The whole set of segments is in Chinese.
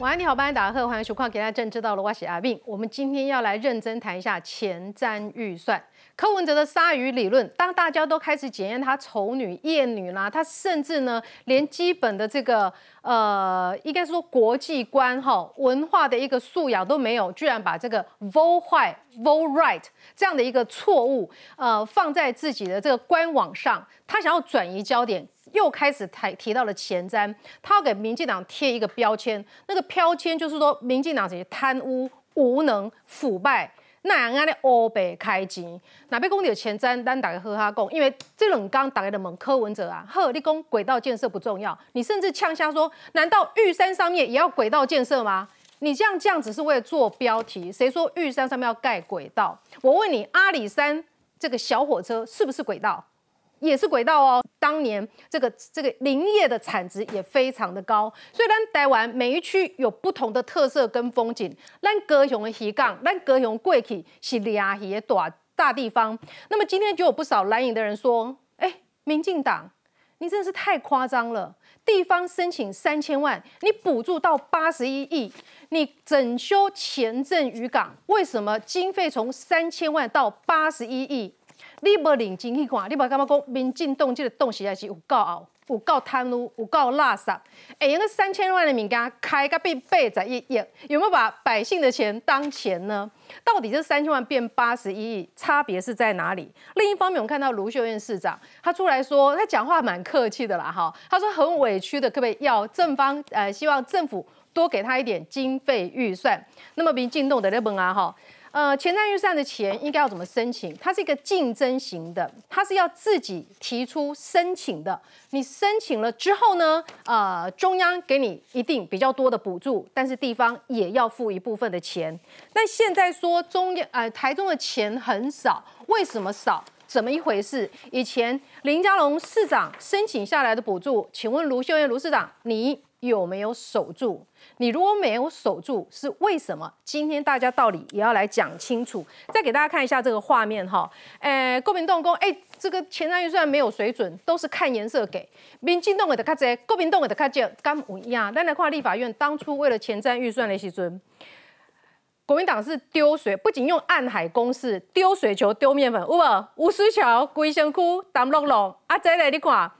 晚安，你好，班打贺，欢迎收看《给大家正知道了》，我是阿斌。我们今天要来认真谈一下前瞻预算。柯文哲的鲨鱼理论，当大家都开始检验他丑女、艳女啦，他甚至呢连基本的这个呃，应该说国际观哈文化的一个素养都没有，居然把这个 vote 坏、vote right 这样的一个错误呃放在自己的这个官网上，他想要转移焦点，又开始提提到了前瞻，他要给民进党贴一个标签，那个标签就是说民进党这些贪污、无能、腐败。那样安尼欧北开钱，哪边讲到前瞻，咱大家和他讲，因为这两刚打开的门，柯文哲啊，呵，你讲轨道建设不重要，你甚至呛下说，难道玉山上面也要轨道建设吗？你这样这样只是为了做标题，谁说玉山上面要盖轨道？我问你，阿里山这个小火车是不是轨道？也是轨道哦，当年这个这个林业的产值也非常的高，所以咱台湾每一区有不同的特色跟风景。咱高雄的鱼港，咱高雄过去是俩鱼的大大地方。那么今天就有不少蓝营的人说，哎，民进党，你真的是太夸张了。地方申请三千万，你补助到八十一亿，你整修前镇渔港，为什么经费从三千万到八十一亿？你无认真去看，你无感觉讲民进党这个党实在是有够傲，有够贪污，有够垃圾。哎，用个三千万的物件开个变八十一亿，有没有把百姓的钱当钱呢？到底这三千万变八十一亿，差别是在哪里？另一方面，我们看到卢秀燕市长，他出来说，他讲话蛮客气的啦，哈，他说很委屈的，可不可以要正方呃，希望政府多给他一点经费预算。那么民进党的那本啊，哈。呃，前瞻预算的钱应该要怎么申请？它是一个竞争型的，它是要自己提出申请的。你申请了之后呢，呃，中央给你一定比较多的补助，但是地方也要付一部分的钱。那现在说中央呃台中的钱很少，为什么少？怎么一回事？以前林佳龙市长申请下来的补助，请问卢秀燕卢市长，你有没有守住？你如果没有守住，是为什么？今天大家道理也要来讲清楚。再给大家看一下这个画面哈，诶，国民党讲，哎，这个前瞻预算没有水准，都是看颜色给。民进党的卡济，国民党的卡少，干不一样。咱来看立法院当初为了前瞻预算的时阵，国民党是丢水，不仅用暗海公式丢水球、丢面粉，有无？吴思桥、龟仙窟、淡落落，啊，再来你看。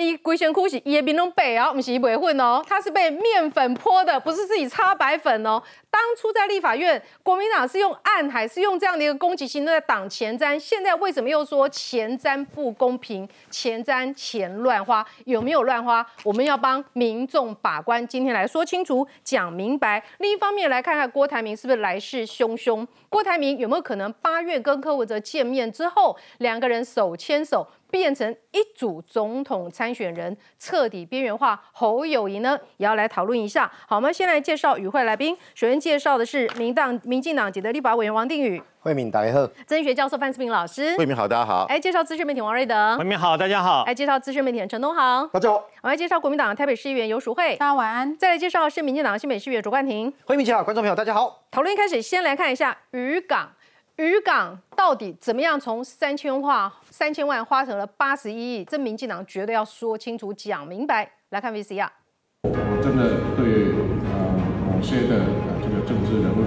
伊龟仙窟是伊的面拢白哦，不是白粉哦，他是被面粉泼的，不是自己擦白粉哦。当初在立法院，国民党是用暗海，是用这样的一个攻击性在挡前瞻。现在为什么又说前瞻不公平？前瞻钱乱花，有没有乱花？我们要帮民众把关。今天来说清楚，讲明白。另一方面来看看郭台铭是不是来势汹汹？郭台铭有没有可能八月跟柯文哲见面之后，两个人手牵手？变成一组总统参选人，彻底边缘化侯友谊呢？也要来讨论一下。好，我们先来介绍与会来宾。首先介绍的是民党民进党籍的立法委员王定宇，慧敏大家好。曾学教授范思平老师，慧敏好，大家好。哎，介绍资深媒体王瑞德，慧敏好，大家好。哎，介绍资深媒体陈东航，大家好。我来介绍国民党台北市议员游淑慧，大家晚安。再来介绍是民进党新北市议员卓冠廷，慧敏好，观众朋友大家好。讨论一开始，先来看一下渔港。渔港到底怎么样从三千万三千万花成了八十一亿？这民进党绝对要说清楚、讲明白。来看 VCR。我真的对呃某些的这个政治人物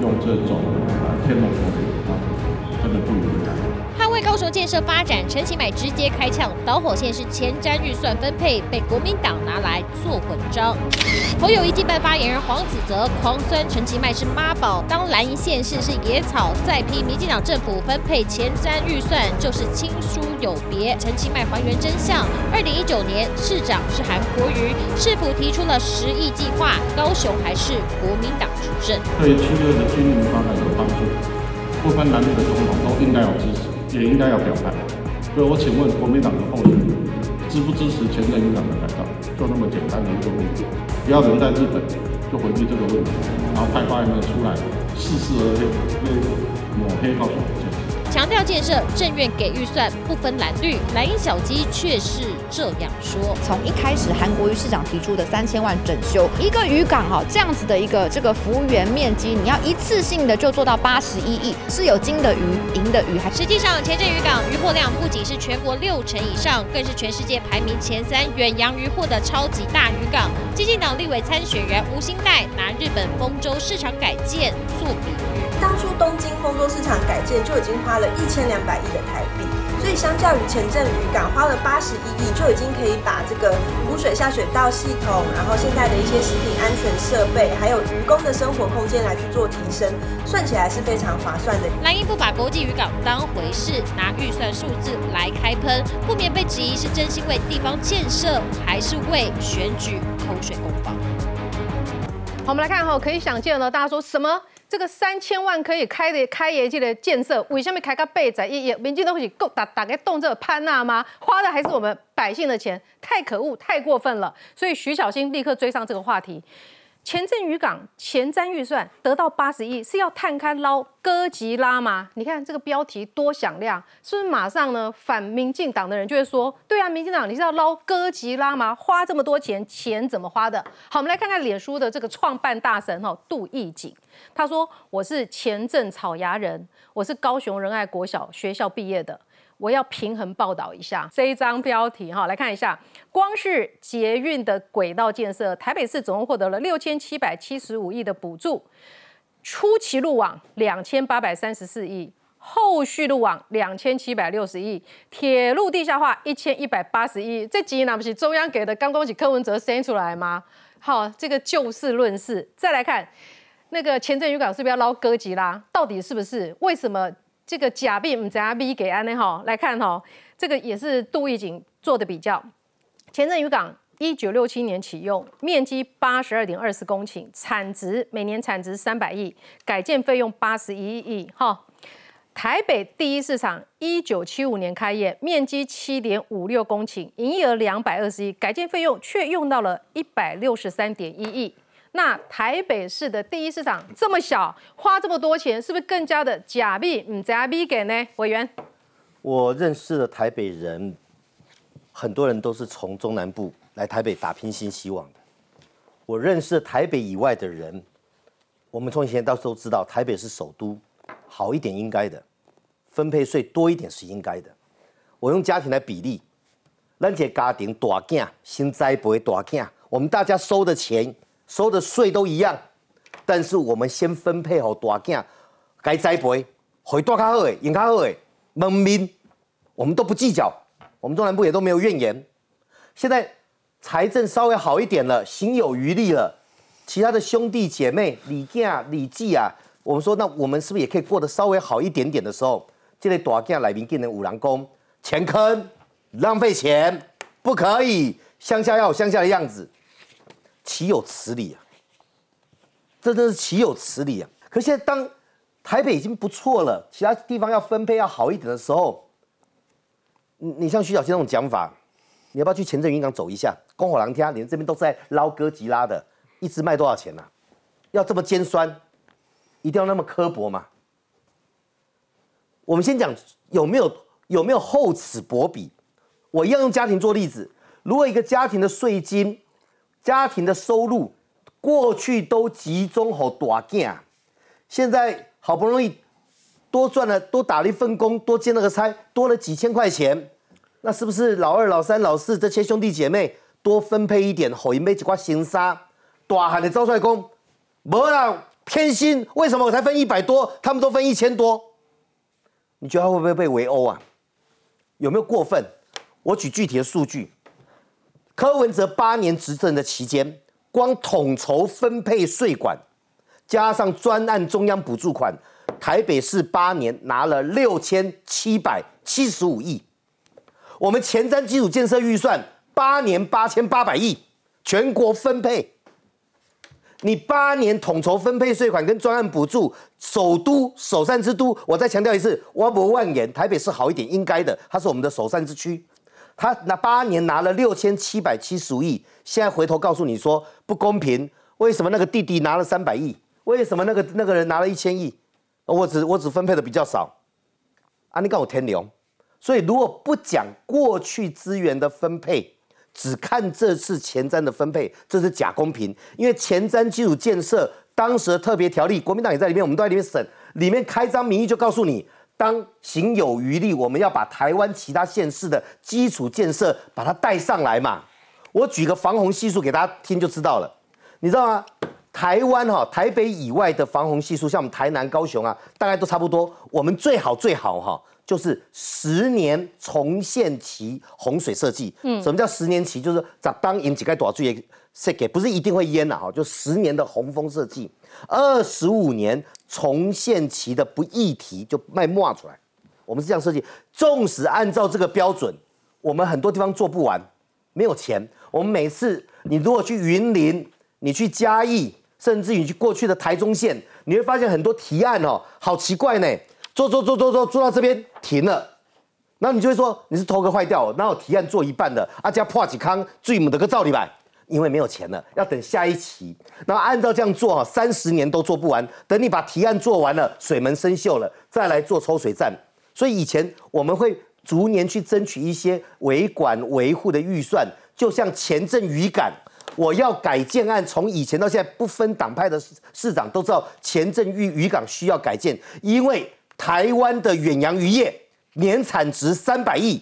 用这种呃天龙，为。高雄建设发展，陈其迈直接开枪，导火线是前瞻预算分配被国民党拿来做文章。侯友谊竞办发言人黄子泽狂酸陈其迈是妈宝，当蓝营县市是野草，再批民进党政府分配前瞻预算就是亲疏有别。陈其迈还原真相：二零一九年市长是韩国瑜，市府提出了十亿计划，高雄还是国民党执政。对区域的经营发展有帮助，不分男女的总统都应该有支持。也应该要表态，所以我请问国民党的候选人支不支持前任院长的改造？就那么简单的一个问题，不要留在日本就回避这个问题，然后派发言人出来似是而非，抹黑告诉。强强调建设正院给预算不分蓝绿，蓝营小鸡却是这样说。从一开始韩国瑜市长提出的三千万整修一个渔港哈，这样子的一个这个服务员面积，你要一次性的就做到八十一亿，是有金的鱼、银的鱼，还实际上前镇渔港渔获量不仅是全国六成以上，更是全世界排名前三远洋渔获的超级大渔港。基进党立委参选人吴兴代拿日本丰州市场改建做比喻，当初东京丰州市场改建就已经花了一千两百亿的台币。所以，相较于前镇渔港花了八十一亿，就已经可以把这个污水下水道系统，然后现在的一些食品安全设备，还有渔工的生活空间来去做提升，算起来是非常划算的。蓝营不把国际渔港当回事，拿预算数字来开喷，不免被质疑是真心为地方建设，还是为选举口水攻防。好，我们来看哈，可以想见呢，大家说什么？这个三千万可以开的开业绩的建设，为什么开个背仔？也？民进党会够打打个动这个潘娜吗？花的还是我们百姓的钱，太可恶，太过分了。所以徐小新立刻追上这个话题。前镇渔港前瞻预算得到八十亿，是要探勘捞哥吉拉吗？你看这个标题多响亮，是不是马上呢？反民进党的人就会说：对啊，民进党你是要捞哥吉拉吗？花这么多钱，钱怎么花的？好，我们来看看脸书的这个创办大神哈杜义景，他说：我是前镇草芽人，我是高雄仁爱国小学校毕业的。我要平衡报道一下这一张标题哈，来看一下，光是捷运的轨道建设，台北市总共获得了六千七百七十五亿的补助，初期路网两千八百三十四亿，后续路网两千七百六十亿，铁路地下化一千一百八十亿，这几亿那不是中央给的？刚恭喜柯文哲生出来吗？好，这个就事论事，再来看那个前镇渔港是不是要捞哥吉拉？到底是不是？为什么？这个假币唔知阿 B 给安呢哈，来看哈，这个也是杜义景做的比较。前镇渔港一九六七年启用，面积八十二点二四公顷，产值每年产值三百亿，改建费用八十一亿哈。台北第一市场一九七五年开业，面积七点五六公顷，营业额两百二十亿，改建费用却用到了一百六十三点一亿。那台北市的第一市场这么小，花这么多钱，是不是更加的假币？嗯，假币给呢？委员，我认识的台北人，很多人都是从中南部来台北打拼新希望的。我认识台北以外的人，我们从以前到时候知道，台北是首都，好一点应该的，分配税多一点是应该的。我用家庭来比例，咱这家庭大件新栽培大件，我们大家收的钱。收的税都一样，但是我们先分配好大件该栽培，回多较好诶，用较好诶，农民我们都不计较，我们中南部也都没有怨言。现在财政稍微好一点了，心有余力了，其他的兄弟姐妹李囝李记啊，我们说那我们是不是也可以过得稍微好一点点的时候，这类大件来宾给人五郎公钱坑，浪费钱，不可以，乡下要有乡下的样子。岂有此理啊！这真是岂有此理啊！可现在当台北已经不错了，其他地方要分配要好一点的时候，你你像徐小新那种讲法，你要不要去前镇渔港走一下？公火狼天，你们这边都在捞哥吉拉的，一只卖多少钱呢？要这么尖酸，一定要那么刻薄吗？我们先讲有没有有没有厚此薄彼？我一样用家庭做例子，如果一个家庭的税金。家庭的收入过去都集中好大件，现在好不容易多赚了，多打了一份工，多兼了个差，多了几千块钱，那是不是老二、老三、老四这些兄弟姐妹多分配一点，好一枚几块行沙？大喊的招帅工，没啦偏心，为什么我才分一百多，他们都分一千多？你觉得他会不会被围殴啊？有没有过分？我举具体的数据。柯文哲八年执政的期间，光统筹分配税款，加上专案中央补助款，台北市八年拿了六千七百七十五亿。我们前瞻基础建设预算八年八千八百亿，全国分配。你八年统筹分配税款跟专案补助，首都首善之都，我再强调一次，我不万言，台北市好一点，应该的，它是我们的首善之区。他那八年拿了六千七百七十五亿，现在回头告诉你说不公平，为什么那个弟弟拿了三百亿？为什么那个那个人拿了一千亿？我只我只分配的比较少。啊，你告我天良。所以如果不讲过去资源的分配，只看这次前瞻的分配，这是假公平。因为前瞻基础建设当时的特别条例，国民党也在里面，我们都在里面审，里面开张名义就告诉你，当行有余力，我们要把台湾其他县市的基础建设把它带上来嘛。我举个防洪系数给大家听就知道了，你知道吗？台湾哈，台北以外的防洪系数，像我们台南、高雄啊，大概都差不多。我们最好最好哈，就是十年重现期洪水设计。嗯，什么叫十年期？就是咱当引起该多少注意设给，不是一定会淹呐哈，就十年的洪峰设计，二十五年重现期的不议题就卖冒出来。我们是这样设计，纵使按照这个标准，我们很多地方做不完，没有钱。我们每次你如果去云林，你去嘉义。甚至于去过去的台中县，你会发现很多提案哦，好奇怪呢，做做做做做做到这边停了，那你就会说你是头壳坏掉，然后提案做一半的，啊加破几康最母的个造例板，因为没有钱了，要等下一期，然后按照这样做哈，三十年都做不完，等你把提案做完了，水门生锈了，再来做抽水站，所以以前我们会逐年去争取一些维管维护的预算，就像前阵渔港。我要改建案，从以前到现在不分党派的市长都知道，前镇渔渔港需要改建，因为台湾的远洋渔业年产值三百亿，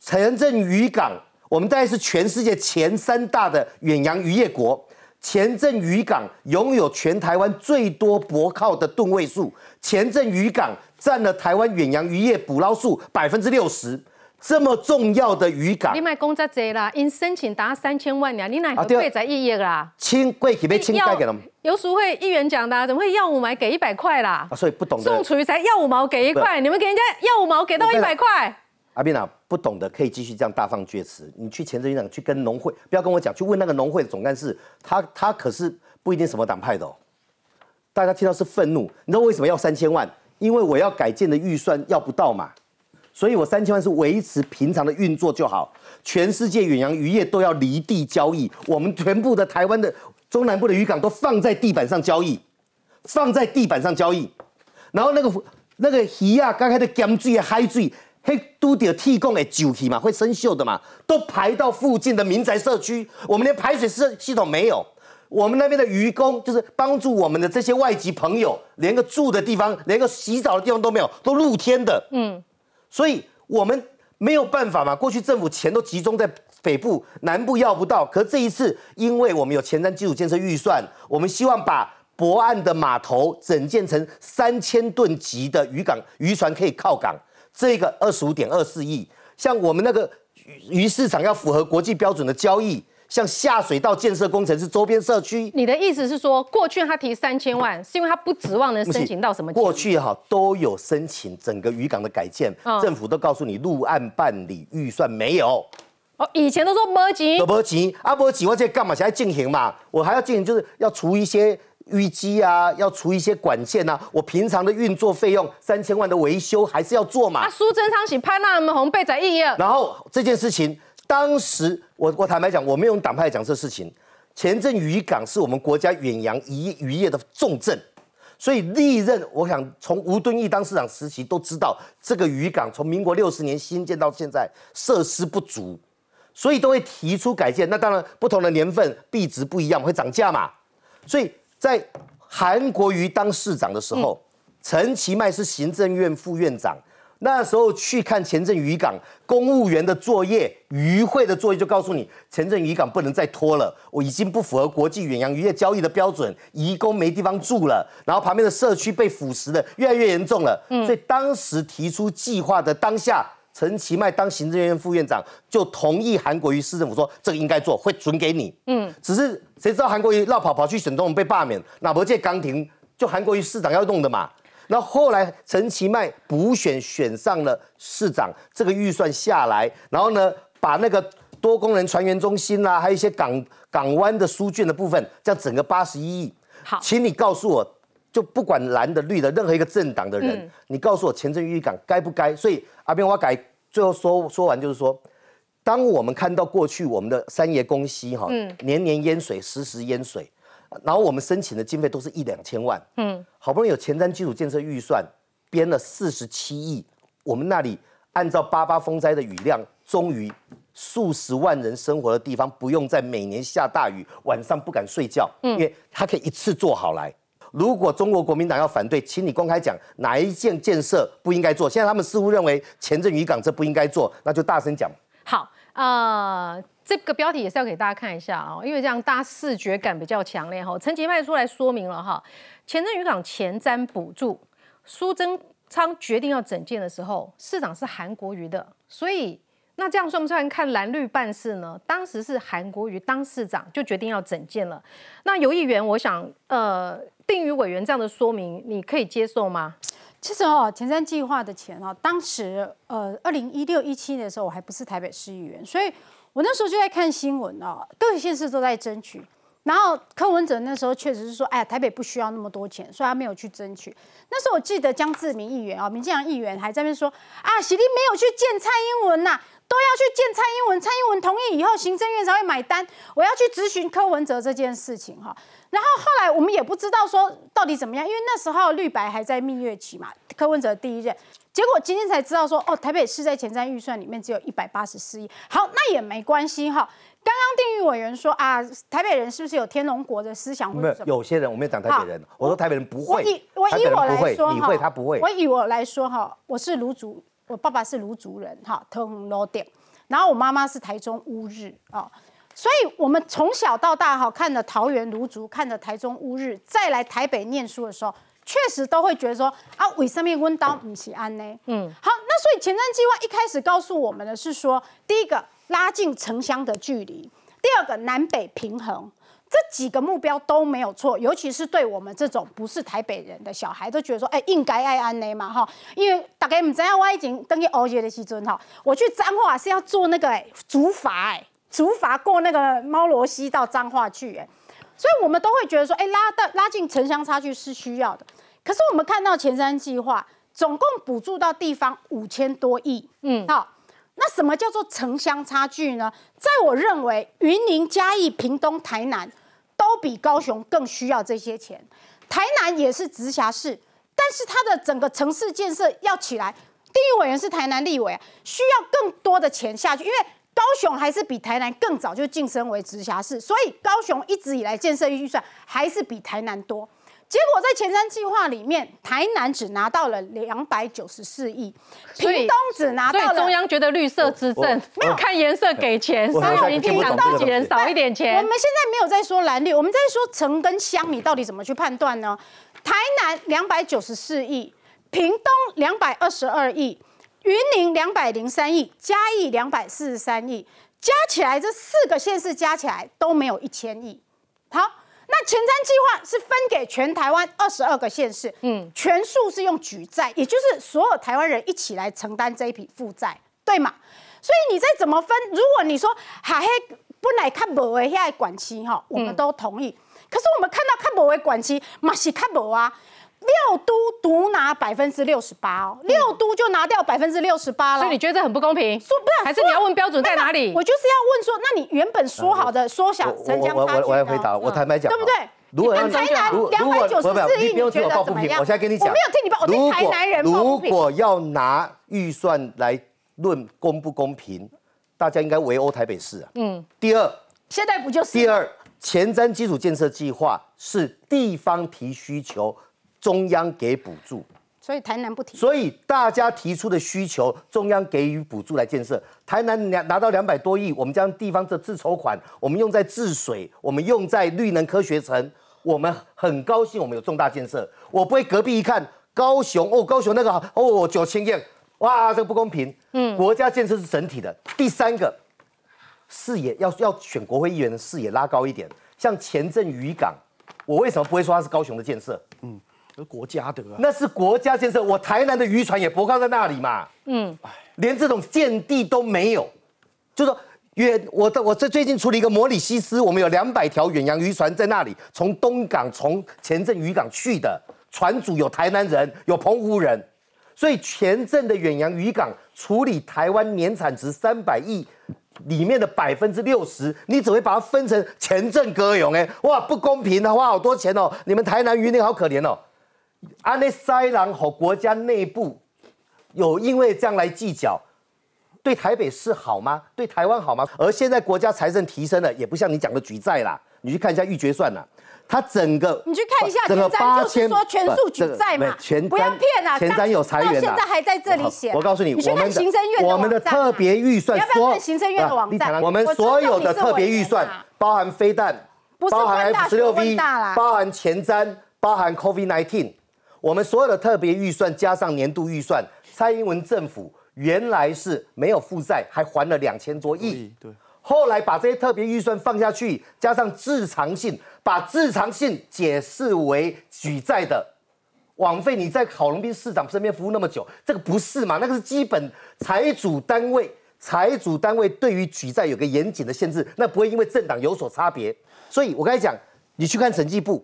前镇渔港我们大概是全世界前三大的远洋渔业国，前镇渔港拥有全台湾最多泊靠的吨位数，前镇渔港占了台湾远洋渔业捕捞数百分之六十。这么重要的渔港，你买公这济啦，因申请达三千万两，你哪会贵在一亿啦？清贵起被清盖给他们？游淑慧议员讲的，怎么会要五毛给一百块啦？啊，所以不懂的宋楚瑜才要五毛给一块，你们给人家要五毛给到一百块。阿斌啊，不懂的可以继续这样大放厥词。你去前镇渔港去跟农会，不要跟我讲，去问那个农会的总干事，他他可是不一定什么党派的哦。大家听到是愤怒，你知道为什么要三千万？因为我要改建的预算要不到嘛。所以我三千万是维持平常的运作就好。全世界远洋渔业都要离地交易，我们全部的台湾的中南部的渔港都放在地板上交易，放在地板上交易。然后那个那个鱼啊，刚开的咸水、海水，嘿，都得提供的酒气嘛，会生锈的嘛，都排到附近的民宅社区。我们连排水系系统没有，我们那边的渔工就是帮助我们的这些外籍朋友，连个住的地方，连个洗澡的地方都没有，都露天的。嗯。所以我们没有办法嘛，过去政府钱都集中在北部，南部要不到。可这一次，因为我们有前瞻基础建设预算，我们希望把博岸的码头整建成三千吨级的渔港，渔船可以靠港。这个二十五点二四亿，像我们那个鱼市场要符合国际标准的交易。像下水道建设工程是周边社区，你的意思是说，过去他提三千万，是因为他不指望能申请到什么？过去哈都有申请整个渔港的改建，政府都告诉你陆岸办理预算没有。哦，以前都说没钱，没钱啊，没钱我这干嘛？现在进行嘛，我还要进行，就是要除一些淤积啊，要除一些管线啊，我平常的运作费用三千万的维修还是要做嘛。啊，苏贞昌是拍那么红背在意义。然后这件事情。当时我我坦白讲，我没有用党派讲这事情。前阵渔港是我们国家远洋渔渔业的重镇，所以历任我想从吴敦义当市长时期都知道，这个渔港从民国六十年新建到现在设施不足，所以都会提出改建。那当然不同的年份币值不一样，会涨价嘛。所以在韩国瑜当市长的时候，陈其迈是行政院副院长。那时候去看前镇渔港公务员的作业，渔会的作业就告诉你，前镇渔港不能再拖了，我已经不符合国际远洋渔业交易的标准，移工没地方住了，然后旁边的社区被腐蚀的越来越严重了。嗯，所以当时提出计划的当下，陈其迈当行政院副院长就同意韩国瑜市政府说这个应该做，会准给你。嗯，只是谁知道韩国瑜绕跑跑去省总统被罢免，哪不借刚停，就韩国瑜市长要弄的嘛。那后来陈其迈补选选上了市长，这个预算下来，然后呢，把那个多功能船员中心啦，还有一些港港湾的书卷的部分，这样整个八十一亿。好，请你告诉我，就不管蓝的绿的，任何一个政党的人，你告诉我前镇渔港该不该？所以阿边我改最后说说完就是说，当我们看到过去我们的三爷公溪哈，年年淹水，时时淹水。然后我们申请的经费都是一两千万，嗯，好不容易有前瞻基础建设预算，编了四十七亿，我们那里按照八八风灾的雨量，终于数十万人生活的地方不用再每年下大雨，晚上不敢睡觉，因为它可以一次做好来。如果中国国民党要反对，请你公开讲哪一件建设不应该做。现在他们似乎认为前镇渔港这不应该做，那就大声讲。好，呃，这个标题也是要给大家看一下啊、因为这样大家视觉感比较强烈哈。陈其迈出来说明了哈，前镇渔港前瞻补助，苏贞昌决定要整建的时候，市长是韩国瑜的，所以那这样算不算看蓝绿办事呢？当时是韩国瑜当市长就决定要整建了。那有议员，我想，呃，定于委员这样的说明，你可以接受吗？其实哦，前瞻计划的钱哦，当时呃，二零一六一七年的时候，我还不是台北市议员，所以我那时候就在看新闻哦，各个县市都在争取。然后柯文哲那时候确实是说，哎呀，台北不需要那么多钱，所以他没有去争取。那时候我记得江志明议员啊，民进党议员还在那边说，啊，喜力没有去见蔡英文呐、都要去见蔡英文，蔡英文同意以后，行政院才会买单。我要去咨询柯文哲这件事情哈。然后后来我们也不知道说到底怎么样，因为那时候绿白还在蜜月期嘛，柯文哲第一任。结果今天才知道说，哦，台北市在前瞻预算里面只有一百八十四亿。好，那也没关系哈。刚刚定义委员说啊，台北人是不是有天龙国的思想或没有些人我没有讲台北人，我说台北人不会我以，我来说哈，你会他不会我。以我来说哈，我是卢族，我爸爸是卢族人哈，特红罗店，然后我妈妈是台中乌日啊。所以，我们从小到大哈，看了桃园卢族，看了台中乌日，再来台北念书的时候，确实都会觉得说啊，为什么温刀不是安呢？嗯，好，那所以前瞻计划一开始告诉我们的是说，第一个拉近城乡的距离，第二个南北平衡，这几个目标都没有错，尤其是对我们这种不是台北人的小孩，都觉得说，哎、应该爱安内嘛哈，因为大概唔知道我已经等于熬夜的时阵哈，我去彰化是要做那个哎竹筏哎，竹筏过那个猫罗溪到彰化去哎，所以我们都会觉得说，哎、拉到拉近城乡差距是需要的。可是我们看到前瞻计划总共补助到地方五千多亿，嗯，好。那什么叫做城乡差距呢？在我认为，云林、嘉义、屏东、台南都比高雄更需要这些钱。台南也是直辖市，但是它的整个城市建设要起来，地域委员是台南立委啊，需要更多的钱下去，因为高雄还是比台南更早就晋升为直辖市，所以高雄一直以来建设预算还是比台南多。结果在前瞻计划里面，台南只拿到了两百九十四亿，屏东只拿到了中央觉得绿色执政没有看颜色给钱，我稍微民进党我自己人少一点钱我们。现在没有在说蓝绿，我们在说城跟乡，你到底怎么去判断呢？台南两百九十四亿，屏东两百二十二亿，云林两百零三亿，嘉义两百四十三亿，加起来这四个县市加起来都没有一千亿。好，那前瞻计划是分给全台湾二十二个县市，嗯，全数是用举债，也就是所有台湾人一起来承担这一笔负债，对吗？所以你再怎么分，如果你说海黑本来看无的遐管期哈，我们都同意。可是我们看到看无的管期，嘛是看无啊。六都独拿百分之六十八哦，六都就拿掉百分之六十八了。所以你觉得这很不公平？说不是还是你要问标准在哪里我？就是要问说，那你原本说好的缩小城乡差距我我我来回答，我坦白讲，对不对？如果台南两百九十四亿，你觉听我抱不平，得怎么样？我现在跟你讲，我没有听你报，我对台南人。如果要拿预算来论公不公平，大家应该围殴台北市啊。嗯。第二，现在不就是？第二，前瞻基础建设计划是地方提需求，中央给补助。所以台南不提。所以大家提出的需求，中央给予补助来建设。台南拿拿到两百多亿，我们将地方的自筹款，我们用在治水，我们用在绿能科学城，我们很高兴，我们有重大建设。我不会隔壁一看高雄哦，高雄那个哦九千亿，哇，这个不公平。嗯，国家建设是整体的。第三个，视野要要选国会议员的视野拉高一点，像前镇渔港，我为什么不会说它是高雄的建设？国家的啊，那是国家建设，我台南的渔船也泊靠在那里嘛，嗯，连这种建地都没有，就说远我的我这最近处理一个摩里西斯，我们有两百条远洋渔船在那里，从东港从前镇渔港去的，船主有台南人，有澎湖人，所以前镇的远洋渔港处理台湾年产值三百亿。里面的百分之六十，你只会把它分成前镇歌咏，哎，哇，不公平啊，花好多钱哦，你们台南渔民好可怜哦。安内塞狼吼国家内部有因为这样来计较，对台北市好吗？对台湾好吗？而现在国家财政提升了，也不像你讲的举债啦，你去看一下预决算啦。它整个你去看一下整个就是说全数举债嘛不全，不要骗啊！前瞻有裁员到现在还在这里写。我告诉你，你去我们看行政院我们的特别预算你要不要看行政院的网站？我们所有的特别预算包含飞弹，不包含 F 十六学 V，包含前瞻，包含 COVID 19，我们所有的特别预算加上年度预算，蔡英文政府原来是没有负债，还还了两千多亿。对，后来把这些特别预算放下去，加上自偿性，把自偿性解释为举债的。枉费你在郝龙斌市长身边服务那么久，这个不是嘛？那个是基本财主单位，财主单位对于举债有个严谨的限制，那不会因为政党有所差别。所以我刚才讲，你去看审计部，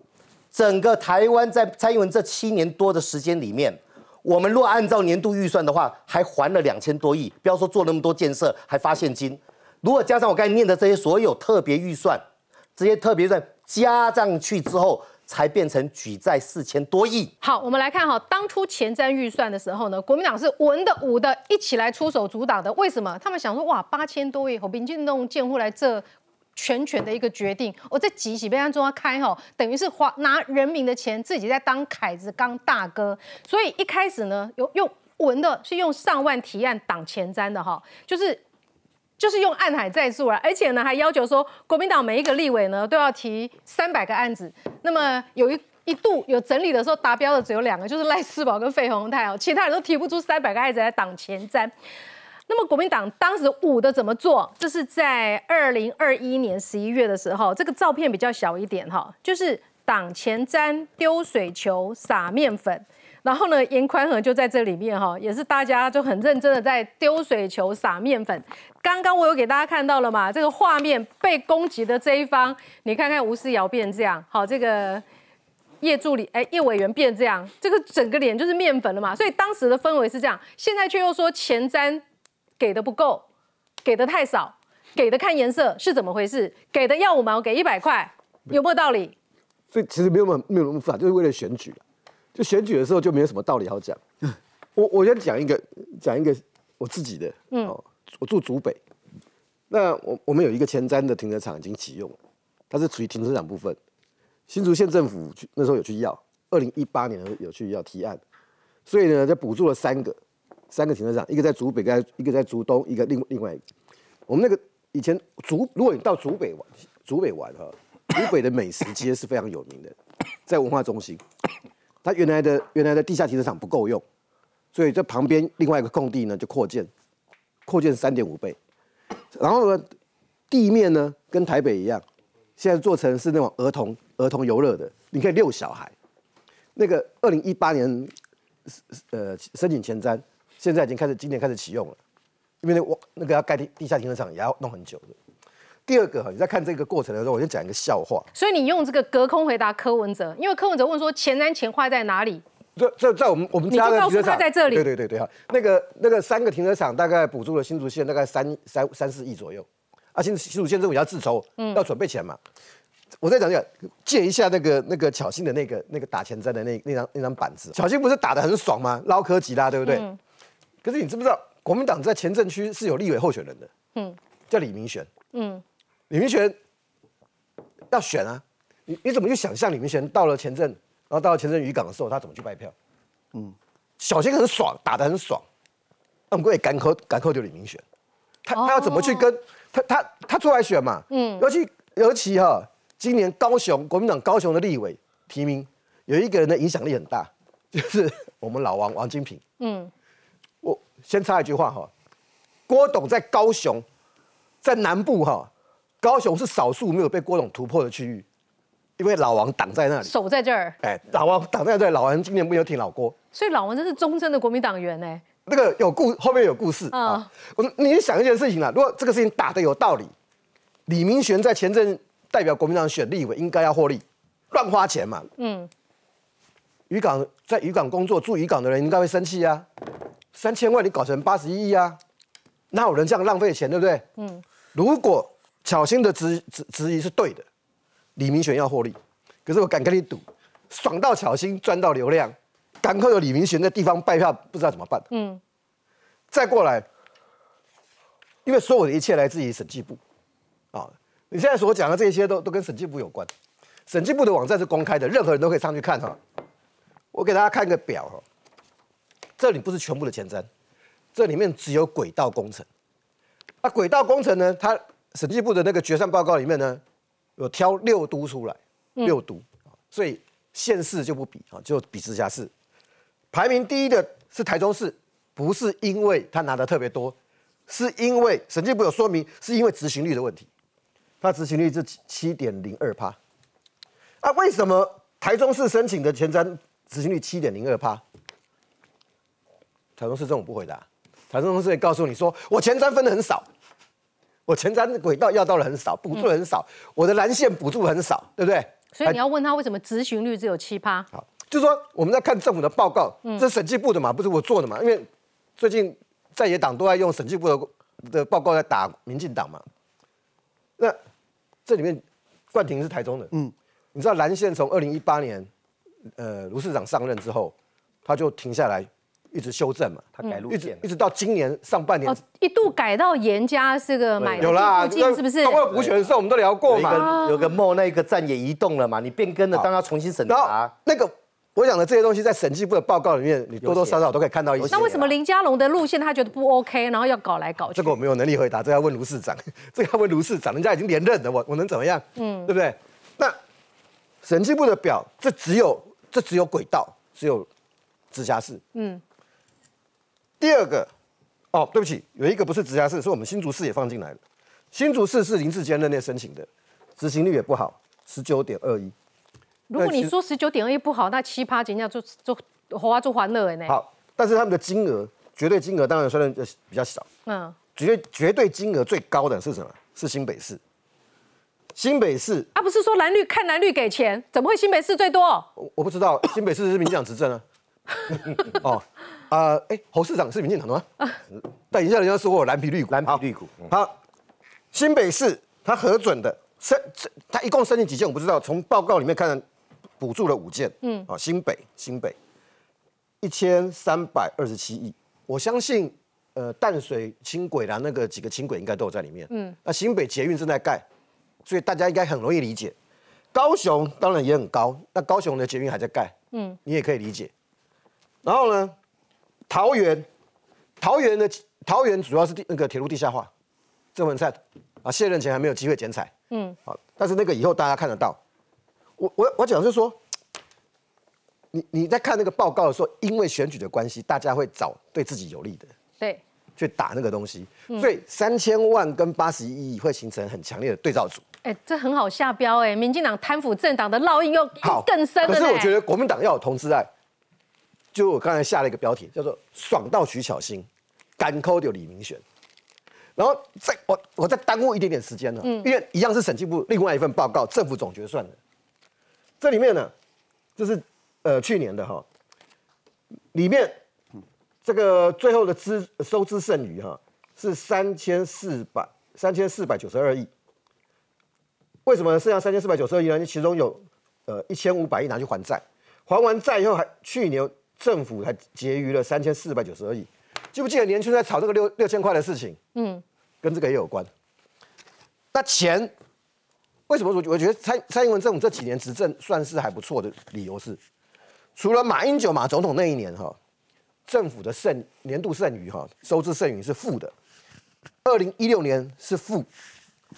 整个台湾在蔡英文这七年多的时间里面，我们若按照年度预算的话，还还了两千多亿，不要说做那么多建设，还发现金。如果加上我刚才念的这些所有特别预算，这些特别预算加上去之后，才变成举债四千多亿。好，我们来看哈，当初前瞻预算的时候呢，国民党是文的武的一起来出手阻挡的。为什么？他们想说，哇，八千多亿，民进党建户来这全权的一个决定，我在集起被案中央开吼，等于是花拿人民的钱自己在当凯子当大哥。所以一开始呢，有用文的是用上万提案挡前瞻的哈，就是。就是用暗海在做啊，而且呢还要求说，国民党每一个立委呢都要提三百个案子。那么有一一度有整理的时候达标的只有两个，就是赖世宝跟费鸿泰哦，其他人都提不出三百个案子来挡前瞻。那么国民党当时捂的怎么做？这是在二零二一年十一月的时候，这个照片比较小一点哈，就是党前瞻、丢水球、撒面粉。然后呢，严宽和就在这里面哈，也是大家就很认真的在丢水球、撒面粉。刚刚我有给大家看到了嘛，这个画面被攻击的这一方，你看看吴思瑶变这样，好，这个叶助理哎叶委员变这样，这个整个脸就是面粉了嘛。所以当时的氛围是这样，现在却又说前瞻给的不够，给的太少，给的看颜色是怎么回事？给的要五毛，给一百块，有没有道理？所以其实没有那么没有那么复杂，就是为了选举啊就选举的时候就没有什么道理好讲。我我先讲一个讲一个我自己的，嗯，我住竹北，那我我们有一个前瞻的停车场已经启用了，它是属于停车场部分。新竹县政府去那时候有去要，二零一八年的时候有去要提案，所以呢，就补助了三个三个停车场，一个在竹北，一个在一个在竹东，一个另另外一个。我们那个以前竹，如果你到竹北玩，竹北玩哈，竹北的美食街是非常有名的，在文化中心。它原来的原来的地下停车场不够用，所以这旁边另外一个空地呢就扩建，扩建三点五倍，然后呢地面呢跟台北一样，现在做成是那种儿童儿童游乐的，你可以遛小孩。那个二零一八年呃申请前瞻，现在已经开始今年开始启用了，因为那我那个要盖地地下停车场也要弄很久的。第二个哈，你在看这个过程的时候，我就讲一个笑话。所以你用这个隔空回答柯文哲，因为柯文哲问说前瞻钱花在哪里？这这在我们我们家的停车场他在这里对对对对哈，那个那个三个停车场大概补助了新竹县大概三三三四亿左右，啊新新竹县政府要自筹，嗯要准备钱嘛。我再讲讲，借一下那个那个巧心的那个那个打前瞻的那那张那张板子，巧心不是打的很爽吗？捞科吉拉对不对？可是你知不知道国民党在前镇区是有立委候选人的？嗯叫李明玄。嗯，李明玄要选啊，你你怎么去想象李明玄到了前镇，然后到了前镇渔港的时候，他怎么去拜票？嗯，小新很爽，打得很爽，那我们也赶扣赶扣掉李明玄，他他要怎么去跟、他他他出来选嘛？嗯，尤其尤其哈，今年高雄国民党高雄的立委提名有一个人的影响力很大，就是我们老王王金平。嗯，我先插一句话哈，郭董在高雄，在南部哈，高雄是少数没有被郭董突破的区域，因为老王挡在那里。守在这儿，哎，老王挡在这，老王今年没有挺老郭，所以老王真是忠贞的国民党员哎。那个有故后面有故事嗯啊。我你想一件事情啦，如果这个事情打的有道理，李明玄在前阵代表国民党选立委，应该要获利，乱花钱嘛。嗯，渔港在渔港工作住渔港的人应该会生气啊，三千万你搞成八十一亿啊，哪有人这样浪费钱，对不对？嗯，如果巧心的质质质疑是对的，李明玄要获利，可是我敢跟你赌，爽到巧心赚到流量，赶快有李明玄在地方拜票，不知道怎么办。嗯，再过来，因为所有的一切来自于审计部，啊，你现在所讲的这些都都跟审计部有关。审计部的网站是公开的，任何人都可以上去看哈。我给大家看个表哈，这里不是全部的前瞻，这里面只有轨道工程。那轨道工程呢，它审计部的那个决算报告里面呢，有挑六都出来，六都，所以县市就不比啊，就比直辖市。排名第一的是台中市，不是因为他拿的特别多，是因为审计部有说明，是因为执行率的问题，它执行率是七点零二趴。啊，为什么台中市申请的前瞻执行率七点零二趴？台中市政府不回答，台中市也告诉你说，我前瞻分的很少，我前瞻轨道要到的很少，补助的很少，我的蓝线补助很少，对不对？所以你要问他为什么执行率只有七趴？好，就是说我们在看政府的报告，这是审计部的嘛，不是我做的嘛？因为最近在野党都在用审计部的的报告在打民进党嘛。那这里面冠廷是台中的，嗯，你知道蓝线从二零一八年，呃，卢市长上任之后，他就停下来，一直修正嘛，他改路一直线一直到今年上半年哦，一度改到严家这个买的有啦，是不是？通过补选的时候我们都聊过嘛。个有个梦，那个站也移动了嘛，你变更了，好当然要重新审然后查。那个我讲的这些东西，在审计部的报告里面，你多多少少都可以看到一些。那为什么林佳龙的路线他觉得不 OK，然后要搞来搞去？这个我没有能力回答，这要问卢市长，这个要问卢市长，人家已经连任了，我我能怎么样？嗯，对不对？那审计部的表，这只有这只有轨道，只有直辖市。嗯，第二个，哦，对不起，有一个不是直辖市，是我们新竹市也放进来了。新竹市是林志坚任内申请的，执行率也不好，十九点二一。如果你说十九点二一不好，那奇葩人家就就花做欢乐呢？好，但是他们的金额，绝对金额当然虽然比较少，嗯，绝对绝对金额最高的是什么？是新北市。新北市，啊，不是说蓝绿看蓝绿给钱，怎么会新北市最多？我我不知道，新北市是民进党执政啊。哦，啊，哎，侯市长是民进党的吗？但一下人家说我蓝皮绿股，蓝皮绿股嗯好，新北市他核准的申，他一共申请几件我不知道，从报告里面看，补助了五件。嗯，啊，新北新北一千三百二十七亿，我相信，呃，淡水轻轨啦，那个几个轻轨应该都有在里面。嗯，那新北捷运正在盖，所以大家应该很容易理解。高雄当然也很高，那高雄的捷运还在盖，嗯，你也可以理解。然后呢，桃园，桃园的桃园主要是地那个铁路地下化，郑文灿啊卸任前还没有机会剪彩，嗯，好，但是那个以后大家看得到。我我我讲就是说，你你在看那个报告的时候，因为选举的关系，大家会找对自己有利的对，去打那个东西，所以三千万跟八十一亿会形成很强烈的对照组。哎，这很好下标哎，民进党贪腐政党的烙印又好更深。可是我觉得国民党要有同志爱，就我刚才下了一个标题，叫做“爽到徐巧芯，干扣掉李明玄”。然后再我我再耽误一点点时间呢，因为一样是审计部另外一份报告，政府总决算的。这里面呢，这是呃去年的哈，里面这个最后的资收支剩余哈是三千四百三千四百九十二亿。为什么剩下三千四百九十二亿呢？其中有呃一千五百亿拿去还债，还完债以后还去年政府还结余了三千四百九十二亿。记不记得年初在炒这个六六千块的事情？嗯，跟这个也有关。那钱为什么我我觉得蔡蔡英文政府这几年执政算是还不错的理由是，除了马英九马总统那一年哈，政府的剩年度剩余哈收支剩余是负的，二零一六年是负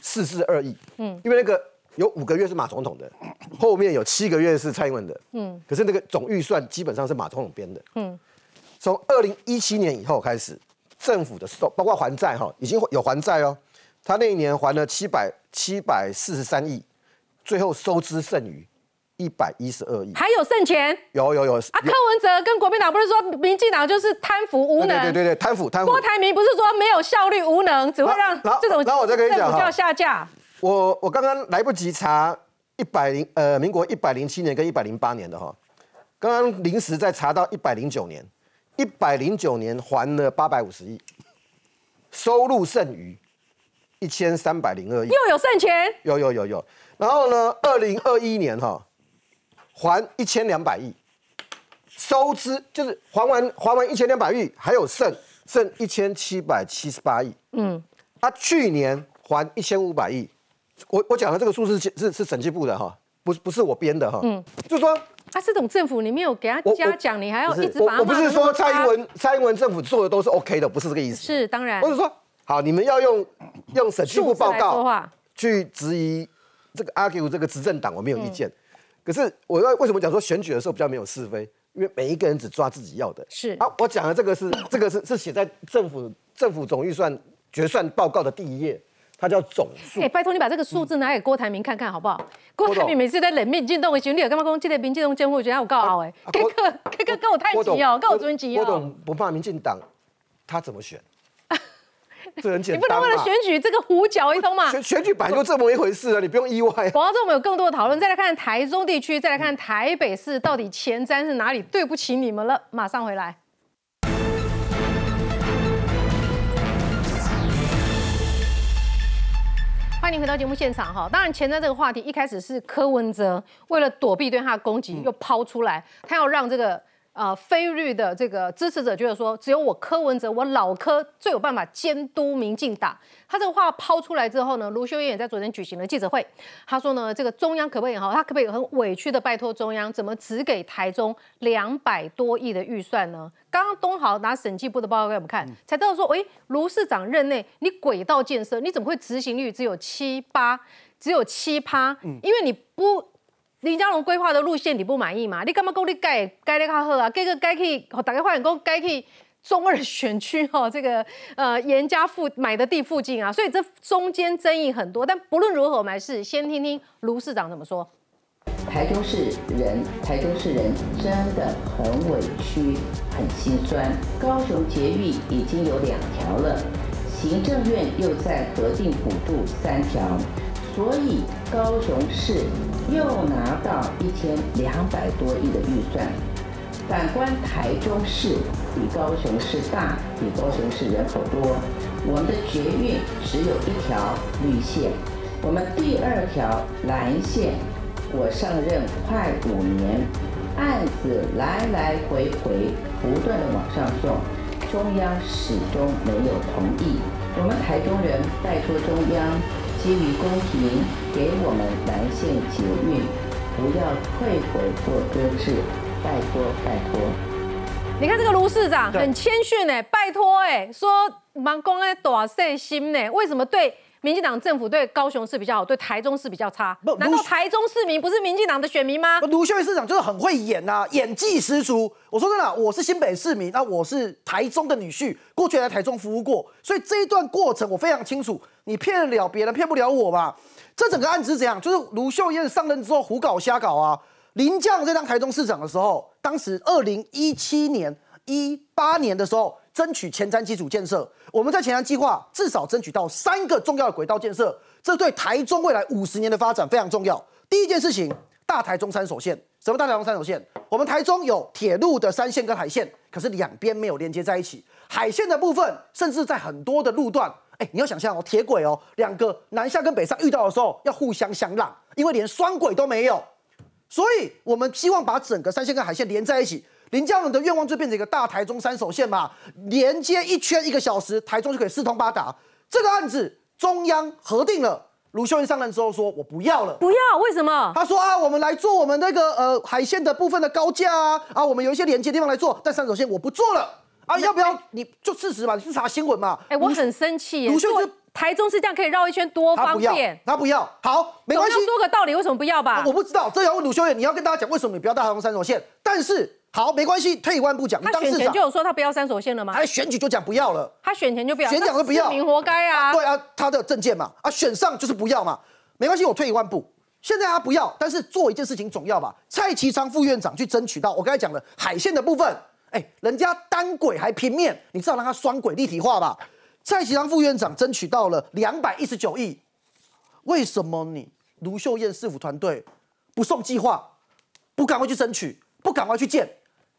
四四二亿，嗯，因为那个有五个月是马总统的，后面有七个月是蔡英文的，嗯，可是那个总预算基本上是马总统编的，嗯，从二零一七年以后开始，政府的收包括还债哈，已经有还债哦，他那一年还了七百七百四十三亿，最后收支剩余一百一十二亿，还有剩钱有有有啊！柯文哲跟国民党不是说民进党就是贪腐无能？对对对对，贪腐贪腐郭。台铭不是说没有效率、无能，只会让这种然后我再跟你讲哈政府就要下架。我我刚刚来不及查一百零呃民国一百零七年跟一百零八年的哈，刚刚临时再查到一百零九年，一百零九年还了八百五十亿，收入剩余一千三百零二亿，又有剩钱，有有有有，然后呢，二零二一年哈还一千两百亿，收支就是还完还完一千两百亿，还有剩剩一千七百七十八亿。嗯，他去年还一千五百亿。我我讲的这个数字是是是审计部的哈，不是不是我编的哈。嗯，就是说他这种政府，你没有给他我嘉奖，你还要一直把他我我不是说蔡英文蔡英文政府做的都是 OK 的，不是这个意思。是当然我是说，好，你们要用用审计部报告话，去质疑这个 argue 这个执政党，我没有意见。可是我要为什么讲说选举的时候比较没有是非？因为每一个人只抓自己要的。是啊，我讲的这个是这个是是写在政府政府总预算决算报告的第一页，它叫总数哎、。拜托你把这个数字拿给郭台铭看看好不好？郭台董铭每次在冷面进动的时候，你有干嘛讲这个民进党政府觉得我告傲哎，这啊郭个这个跟我太急哦，跟我尊急我哦。懂不怕民进党，他怎么选？这很简你不能。为了选举这个胡搅一通嘛？选选举本来就这么一回事啊，你不用意外。广告中我们有更多的讨论，再来看台中地区，再来看台北市，到底前瞻是哪里？对不起你们了，马上回来。欢迎回到节目现场哈。当然，前瞻这个话题一开始是柯文哲为了躲避对他的攻击，又抛出来，他要让这个呃非绿的这个支持者觉得说，只有我柯文哲，我老柯最有办法监督民进党。他这个话抛出来之后呢，卢秀燕也在昨天举行了记者会，他说呢，这个中央可不可以哈，他可不可以很委屈的拜托中央，怎么只给台中两百多亿的预算呢？刚刚东豪拿审计部的报告给我们看，才知道说，诶，卢市长任内你轨道建设，你怎么会执行率只有七八，只有七趴？因为你不。林佳龙规划的路线你不满意嘛？你干嘛讲你改改的较好啊？这个改去，哦大家发现讲改去中二选区哦，这个呃严家附买的地附近啊，所以这中间争议很多。但不论如何，我们还是先听听卢市长怎么说。台中市人，台中市人真的很委屈，很心酸。高雄捷运已经有两条了，行政院又在核定补助三条，所以高雄市又拿到一千两百多亿的预算。反观台中市比高雄市大，比高雄市人口多，我们的捷运只有一条绿线，我们第二条蓝线，我上任快五年，案子来来回回不断的往上送，中央始终没有同意。我们台中人拜托中央，基于公平，给我们蓝线捷运，不要退回或搁置，拜托拜托。你看这个卢市长很谦逊哎，拜托哎，说忙公哎大细心呢，为什么对民进党政府对高雄市比较好，对台中市比较差不？难道台中市民不是民进党的选民吗？卢秀燕市长就是很会演呐、演技十足。我说真的啊，我是新北市民，那我是台中的女婿，过去也在台中服务过，所以这一段过程我非常清楚。你骗得了别人，骗不了我吧。这整个案子是怎样？就是卢秀燕上任之后胡搞瞎搞啊。林将在当台中市长的时候，当时二零一七年、一八年的时候，争取前瞻基础建设，我们在前瞻计划至少争取到三个重要的轨道建设，这对台中未来五十年的发展非常重要。第一件事情，大台中三手线。什么大台中三手线？我们台中有铁路的山线跟海线，可是两边没有连接在一起。海线的部分，甚至在很多的路段，哎，你要想象哦，铁轨哦，两个南下跟北上遇到的时候要互相相让，因为连双轨都没有。所以我们希望把整个三线跟海线连在一起。林佳龙的愿望就变成一个大台中三手线嘛，连接一圈一个小时，台中就可以四通八达。这个案子中央核定了，卢秀燕上任之后说我不要了。不要，为什么？他说啊，我们来做我们那个呃海线的部分的高架啊，啊，我们有一些连接地方来做，但三手线我不做了啊，要不要？你就事实嘛，你去查新闻嘛。哎、我很生气耶！卢秀燕做台中是这样可以绕一圈，多方便。，他不要。好，没关系总要。说个道理，为什么不要吧？我不知道，这要问卢秀燕，你要跟大家讲为什么你不要大台中三手线。但是好，没关系，退一万步讲，你他选前就，有说他不要三所线了吗他？在选举就讲不要了。他选前就不要，选讲就不要那市民活该啊！对啊，他的证件嘛，啊，选上就是不要嘛，没关系，我退一万步。现在他不要，但是做一件事情总要吧。蔡其昌副院长去争取到我刚才讲的海线的部分，哎，人家单轨还平面，你至少让它双轨立体化吧。蔡其昌副院长争取到了两百一十九亿，为什么你卢秀燕市府团队不送计划，不赶快去争取，不赶快去建？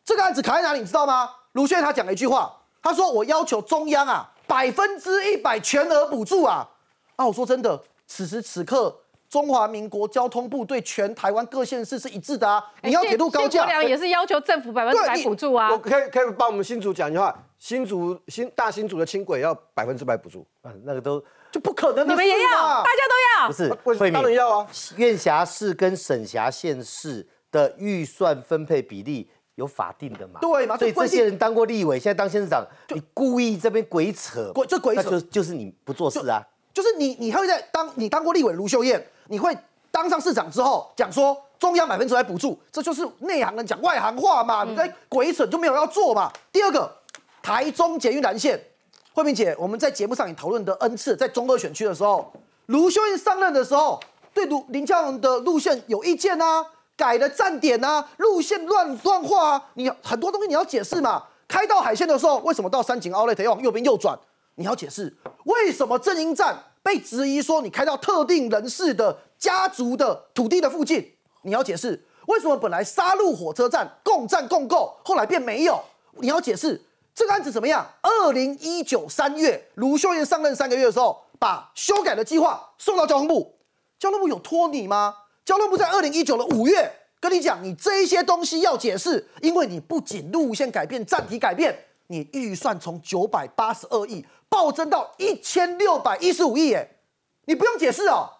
这个案子卡在哪里，你知道吗？卢秀燕她讲了一句话，她说：“我要求中央啊，百分之一百全额补助啊。”啊，我说真的，此时此刻，中华民国交通部对全台湾各县市是一致的啊。你要铁路高架也是要求政府百分之百你补助啊我。可以可以帮我们新竹讲一句话，新竹新大新竹的轻轨要百分之百补助，嗯，那个都就不可能的你们也要，大家都要不。是为当然要啊。院辖市跟省辖县市的预算分配比例有法定的嘛？对嘛所以这些人当过立委，现在当县市长，你故意这边鬼扯，鬼这鬼扯那就就是你不做事啊。就是你，你会在当你当过立委卢秀燕，你会当上市长之后讲说中央百分之百补助，这就是内行人讲外行话嘛，你在鬼扯就没有要做嘛。第二个，台中捷运南线，慧敏姐，我们在节目上也讨论的 N 次，在中二选区的时候，卢秀燕上任的时候，对卢林佳龙的路线有意见啊，改了站点啊，路线乱乱画啊，你很多东西你要解释嘛。开到海线的时候，为什么到三井奥莱要往右边右转？你要解释为什么正营站被质疑说你开到特定人士的家族的土地的附近？你要解释为什么本来杀戮火车站共占共购，后来变没有？你要解释这个案子怎么样？二零一九三月，卢秀燕上任三个月的时候，把修改的计划送到交通部，交通部有拖你吗？交通部在二零一九的五月跟你讲，你这一些东西要解释，因为你不仅路线改变、站体改变，你预算从九百八十二亿暴增到一千六百一十五亿，哎，你不用解释哦。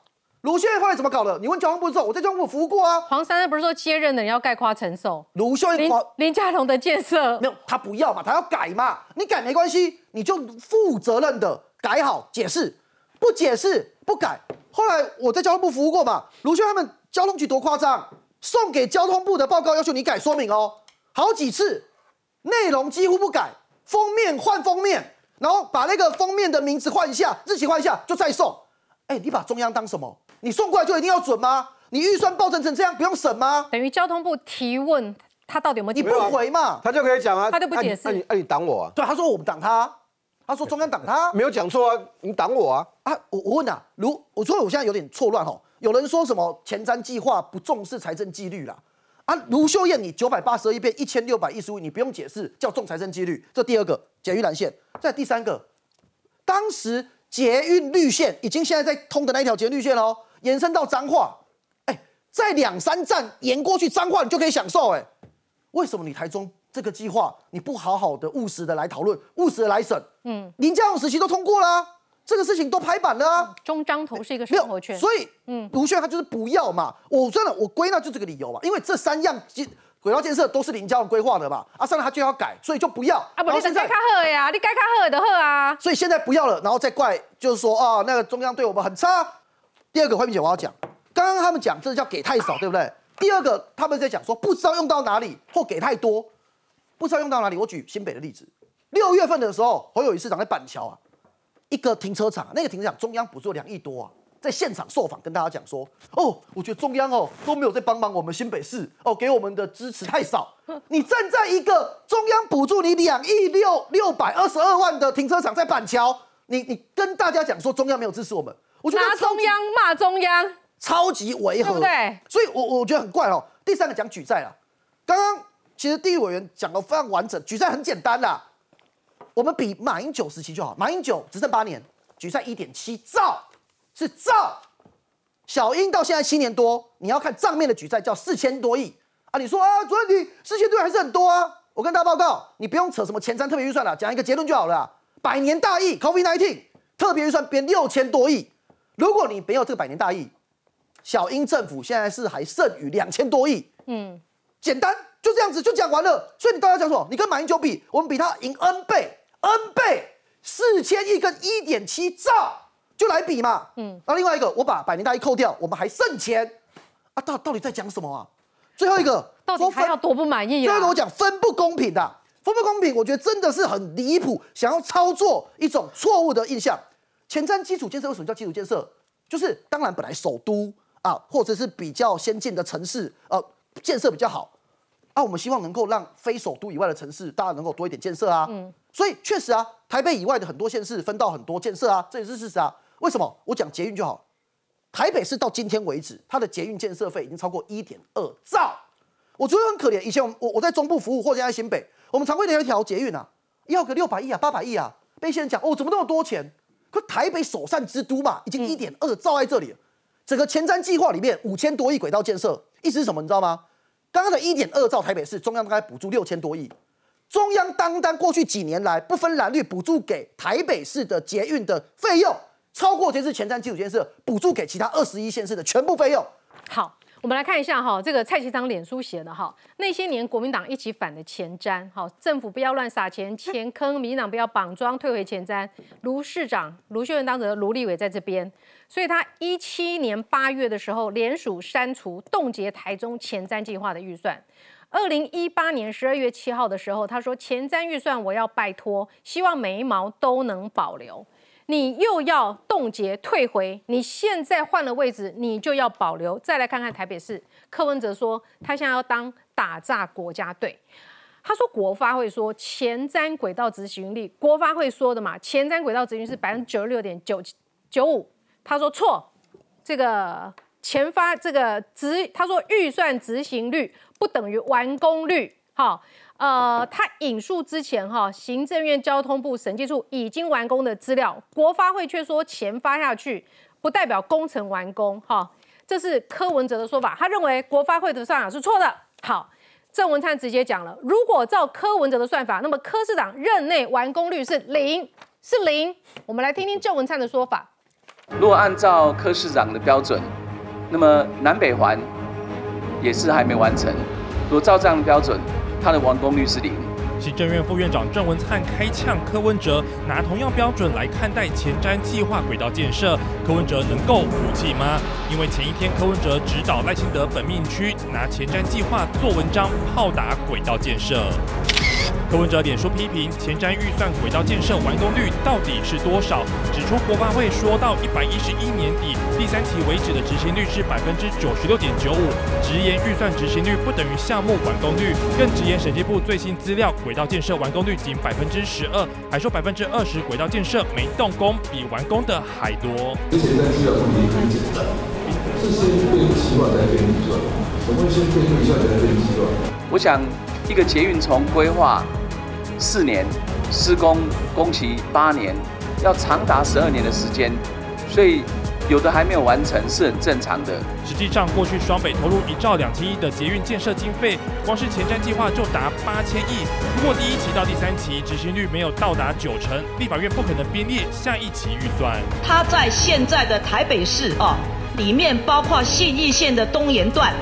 卢秀燕后来怎么搞的？你问交通部之后，我在交通部服务过啊。黄珊珊不是说接任的人要概括承受？卢秀燕林花林佳龙的建设没有，他不要嘛，他要改嘛，你改没关系，你就负责任的改好解释，不解释不改。后来我在交通部服务过嘛，卢秀他们交通局多夸张，送给交通部的报告要求你改说明哦，好几次，内容几乎不改，封面换封面，然后把那个封面的名字换一下，日期换一下就再送。哎，你把中央当什么？你送过来就一定要准吗？你预算暴增成这样，不用审吗？等于交通部提问他到底有没有你不？回嘛？他就可以讲啊，他就不解释那你那你挡我啊？对，他说我们挡他，他说中央挡他。没有讲错啊，你挡我啊？啊，我我问啊，如我说我现在有点错乱哦，有人说什么前瞻计划不重视财政纪律啦，啊，卢秀燕你九百八十二亿变一千六百一十五，你不用解释，叫重财政纪律，这第二个捷运蓝线，在第三个，当时捷运绿线已经现在在通的那一条捷运绿线哦，延伸到彰化，哎，在两三站延过去彰化你就可以享受，哎，为什么你台中这个计划你不好好的务实的来讨论，务实的来审？嗯，林佳龙时期都通过啦、这个事情都拍板了啊。中彰投是一个生活圈，所以，嗯，卢炫他就是不要嘛。我真的我归纳就这个理由嘛，因为这三样基轨道建设都是林佳龙规划的嘛，啊，上来他就要改，所以就不要。啊不，你等该卡好呀，你该卡好的喝啊。所以现在不要了，然后再怪就是说啊，那个中央对我们很差。第二个，慧敏姐我要讲，刚刚他们讲这叫给太少，对不对？第二个，他们在讲说不知道用到哪里或给太多，不知道用到哪里。我举新北的例子，六月份的时候，侯友谊市长在板桥啊，一个停车场，那个停车场中央补助两亿多啊，在现场受访跟大家讲说，哦，我觉得中央哦都没有在帮忙我们新北市哦，给我们的支持太少。你站在一个中央补助你两亿六六百二十二万的停车场在板桥，你你跟大家讲说中央没有支持我们，我觉得拿中央骂中央，超级违和，对不对？所以我我觉得很怪哦。第三个讲举债啊，刚刚其实第一委员讲的非常完整，举债很简单啦，我们比马英九时期就好，马英九只剩八年，举债一点七兆，是兆。小英到现在七年多，你要看账面的举债叫四千多亿啊！你说啊，主任你四千多亿还是很多啊？我跟大家报告，你不用扯什么前瞻特别预算了，讲一个结论就好了啦。百年大疫 COVID-19 特别预算变六千多亿，如果你没有这个百年大疫，小英政府现在是还剩余两千多亿，嗯，简单就这样子就讲完了。所以你到底要讲什么？你跟马英九比，我们比他赢 N 倍，N 倍，四千亿跟一点七兆就来比嘛。嗯，那另外一个，我把百年大疫扣掉，我们还剩钱啊？到到底在讲什么啊？最后一个，到底还要多不满意啊最后一个我？讲分不公平的，分不公平，我觉得真的是很离谱，想要操作一种错误的印象。前瞻基础建设为什么叫基础建设？就是当然本来首都啊，或者是比较先进的城市，呃，建设比较好啊，我们希望能够让非首都以外的城市，大家能够多一点建设啊。嗯，所以确实啊，台北以外的很多县市分到很多建设啊，这也是事实啊。为什么？我讲捷运就好。台北市到今天为止，它的捷运建设费已经超过一点二兆。我觉得很可怜。以前我我我在中部服务，或者在新北，我们常规的一条捷运啊，要个六百亿啊、八百亿啊，被一些人讲哦，怎么那么多钱？可台北首善之都嘛，已经一点二兆在这里了。整个前瞻计划里面五千多亿轨道建设，意思是什么？你知道吗？刚刚的一点二兆台北市中央大概补助六千多亿，中央单单过去几年来不分蓝绿补助给台北市的捷运的费用，超过这次前瞻基础建设补助给其他二十一县市的全部费用。好，我们来看一下哈，这个蔡其昌脸书写的哈，那些年国民党一起反的前瞻，好，政府不要乱撒钱，钱坑，民党不要绑桩，退回前瞻。卢市长卢秀燕当时卢立伟在这边，所以他一七年八月的时候联署删除冻结台中前瞻计划的预算。二零一八年十二月七号的时候，他说前瞻预算我要拜托，希望每一毛都能保留。你又要冻结退回，你现在换了位置，你就要保留。再来看看台北市，柯文哲说他现在要当打炸国家队。他说国发会说前瞻轨道执行率，国发会说的嘛，前瞻轨道执行是百分之九十六点九九五。他说错，这个前发这个执，他说预算执行率。不等于完工率，哈，呃，他引述之前哈，行政院交通部审计处已经完工的资料，国发会却说钱发下去不代表工程完工，哈，这是柯文哲的说法，他认为国发会的算法是错的。好，郑文灿直接讲了，如果照柯文哲的算法，那么柯市长任内完工率是零，是零。我们来听听郑文灿的说法。如果按照柯市长的标准，那么南北环。也是还没完成。如果照这样的标准，它的完工率是零。行政院副院长郑文灿开呛柯文哲，拿同样标准来看待前瞻计划轨道建设，柯文哲能够服气吗？因为前一天柯文哲指导赖清德本命区拿前瞻计划做文章，炮打轨道建设。柯文哲脸书批评前瞻预算轨道建设完工率到底是多少？指出国发会说到一百一十一年底第三期为止的执行率是百分之九十六点九五，直言预算执行率不等于项目完工率，更直言审计部最新资料轨道建设完工率仅百分之十二，还说百分之二十轨道建设没动工比完工的还多。前瞻资料问题很简单，是先变计划再变预算，怎么会先变预算再变计划？我想一个捷运从规划。四年施工工期八年，要长达十二年的时间，所以有的还没有完成是很正常的。实际上，过去双北投入一兆两千亿的捷运建设经费，光是前瞻计划就达八千亿。如果第一期到第三期执行率没有到达九成，立法院不可能编列下一期预算。它在现在的台北市啊，里面包括信义线的东延段，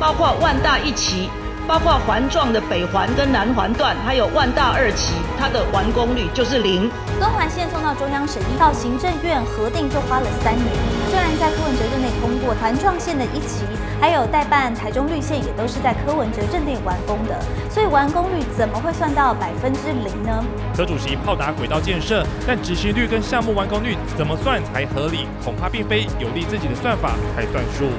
包括万大一期。包括环状的北环跟南环段，还有万大二期，它的完工率就是零。东环线送到中央审议到行政院核定就花了三年。虽然在柯文哲任内通过环状线的一期，还有代办台中绿线，也都是在柯文哲任内完工的，所以完工率怎么会算到百分之零呢？柯主席炮打轨道建设，但执行率跟项目完工率怎么算才合理？恐怕并非有利自己的算法才算数。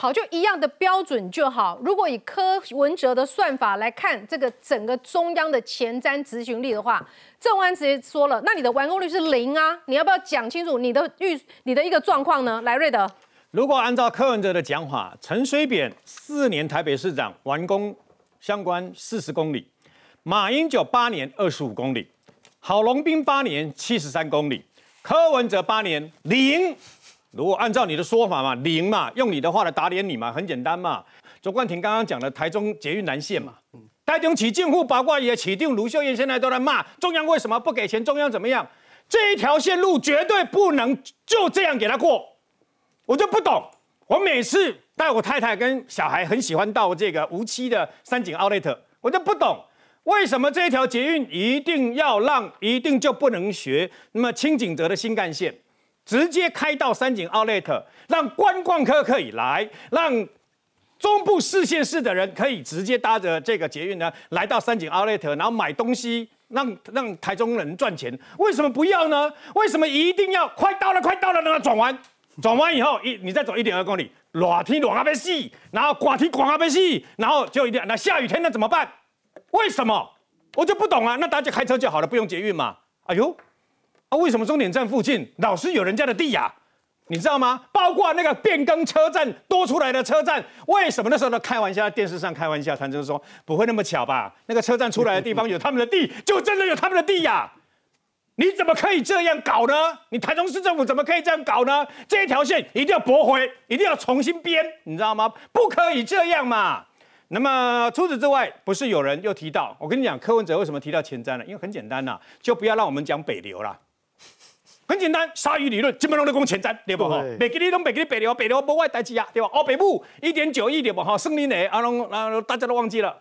好，就一样的标准就好。如果以柯文哲的算法来看这个整个中央的前瞻执行力的话，郑万直接说了，那你的完工率是零啊！你要不要讲清楚你的预你的一个状况呢？来，瑞德，如果按照柯文哲的讲法，陈水扁四年台北市长完工相关四十公里，马英九八年二十五公里，郝龙斌八年七十三公里，柯文哲八年零。如果按照你的说法嘛，零嘛，用你的话来打脸你嘛，很简单嘛。卓冠廷刚刚讲的台中捷运南线嘛，台中起进户八卦也起定，卢秀燕现在都在骂中央为什么不给钱，中央怎么样？这一条线路绝对不能就这样给他过，我就不懂。我每次带我太太跟小孩很喜欢到这个无期的三井奥莱特，我就不懂为什么这一条捷运一定要让，一定就不能学那么清景泽的新干线。直接开到三井 Outlet，让观光客可以来，让中部四县市的人可以直接搭着这个捷运呢，来到三井 Outlet，然后买东西，让让台中人赚钱。为什么不要呢？为什么一定要快到了，快到了，让它转弯，转弯以后一你再走一点二公里，热天热阿被死，然后刮天刮阿被死，然后就一定那下雨天那怎么办？为什么？我就不懂啊。那大家开车就好了，不用捷运嘛？哎呦！啊，为什么终点站附近老是有人家的地呀？你知道吗？包括那个变更车站多出来的车站，为什么那时候都开玩笑，在电视上开玩笑，谈就是说不会那么巧吧？那个车站出来的地方有他们的地，就真的有他们的地呀？你怎么可以这样搞呢？你台中市政府怎么可以这样搞呢？这一条线一定要驳回，一定要重新编，你知道吗？不可以这样嘛！那么除此之外，不是有人又提到，我跟你讲，柯文哲为什么提到前瞻呢？因为很简单呐、就不要让我们讲北流啦。很简单，鲨鱼理论基本上都讲前瞻，对不？吼，北给你拢北给你北流，北流不外代志啊，对吧？哦，北部一点九亿对不？哈，胜利呢？啊，拢啊，大家都忘记了。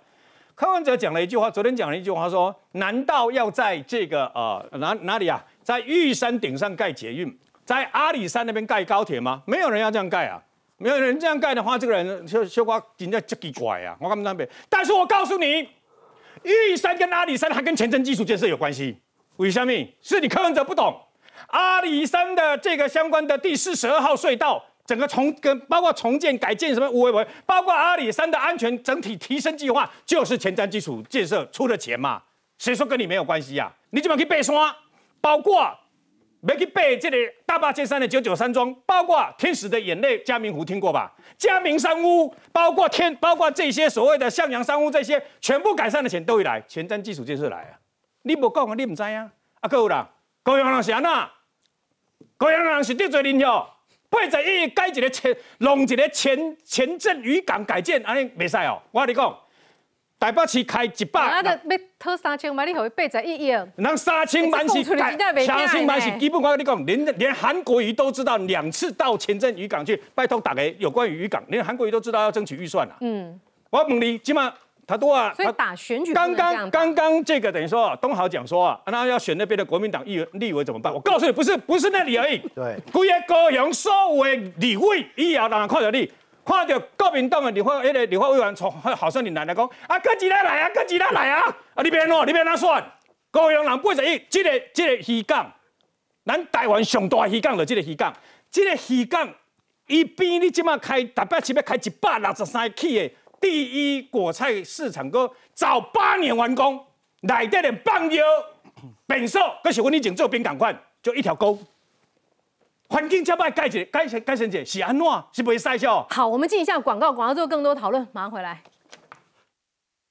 柯文哲讲了一句话，昨天讲了一句话说，难道要在这个呃哪哪里啊，在玉山顶上盖捷运，在阿里山那边盖高铁吗？没有人要这样盖啊。没有人这样盖的话，这个人就就瓜人家就奇怪啊！我跟他们那边，但是我告诉你，玉山跟阿里山还跟前瞻基础建设有关系。为什么？是你柯文哲不懂。阿里山的这个相关的第四十二号隧道，整个重跟包括重建、改建什么无为为，包括阿里山的安全整体提升计划，就是前瞻基础建设出的钱嘛？谁说跟你没有关系呀、你怎么去背山？包括没去背这里大坝尖山的九九山庄，包括天使的眼泪、嘉明湖听过吧？嘉明山屋，包括天，包括这些所谓的向阳山屋，这些全部改善的钱都会来，前瞻基础建设来啊！你无讲啊，你唔知啊？啊，各位啦，高雄人是安那？高雄人是得罪恁哟，八十亿改一个前，弄一个前前镇渔港改建，安尼袂使哦。我跟你讲，台北市开一百。啊，得要讨三千万，你互伊八十一亿。人三千万是这讲出来真的不三千万是基本。我跟你讲，连连韩国瑜都知道两次到前镇渔港去拜托大家有关于渔港，连韩国瑜都知道要争取预算啊。嗯，我问你，起码他多啊？所以打选举刚刚刚刚这个等于说东豪讲说啊，那要选那边的国民党议员立委怎么办？我告诉你，不是不是那里而已。对，规个高雄所有的立委以后人看到你。看到国民党的立法那个立法委员从好像你奶奶讲啊，哥几来来啊，哥几来来啊，啊你别喏，你别那算？高雄人八十亿，这个这个鱼港，咱台湾上大的渔港就这个鱼港，这个鱼港伊边你即马开台北市要开一百六十三起的第一果菜市场，哥早八年完工，来得的放药、便所，搁是阮以前做兵赶快，就一条沟。环境这么改一个改成改成一个是安怎？是袂晒笑。好，我们进一下广告，广告之后更多讨论，马上回来。